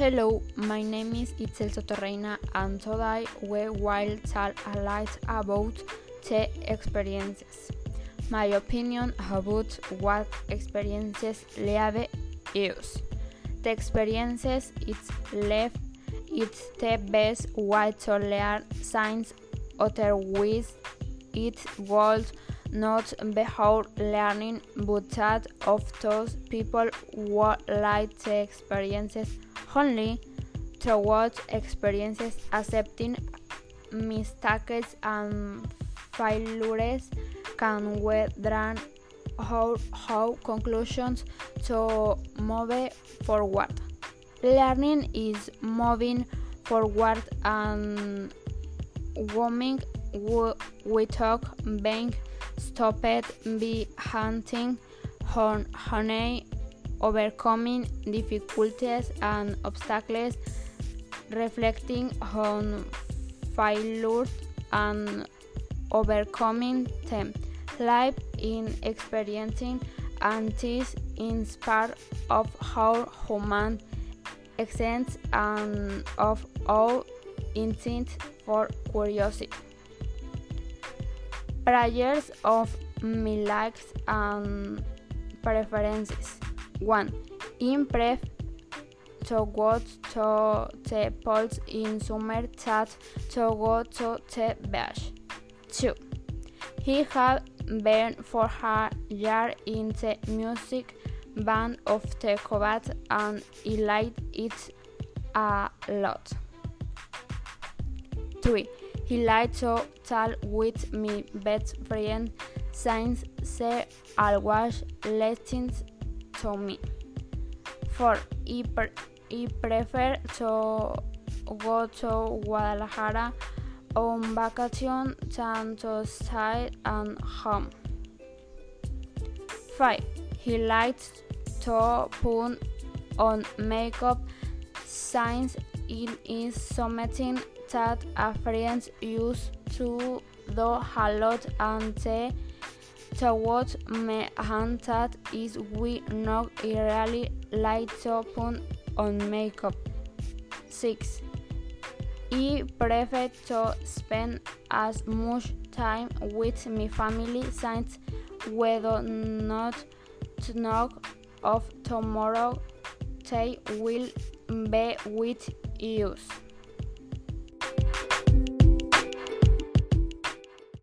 Hello, my name is Itzel Sotorreina and today we will tell a lot about the experiences. My opinion about what experiences leave use. The experiences it's left it's the best way to learn science otherwise it would not behold learning but that of those people who like the experiences only towards experiences accepting mistakes and failures can we draw how, how conclusions to move forward. Learning is moving forward and women we talk being stopped be hunting on honey overcoming difficulties and obstacles reflecting on failures and overcoming them life in experiencing and this is part of our human essence and of our instinct for curiosity Prayers of my likes and preferences. 1. Improve to go to the polls in summer that to go to the beach. 2. He had been for a year in the music band of the Cobat and he liked it a lot. 3. He liked to talk with my best friend since she always listens to me. 4. He, pre- he prefer to go to Guadalajara on vacation than to stay at home. 5. He likes to put on makeup since it is something that a friend used to do a lot and the thought me and is we not really like to put on makeup. 6. I prefer to spend as much time with my family since do not know of tomorrow they will be with us.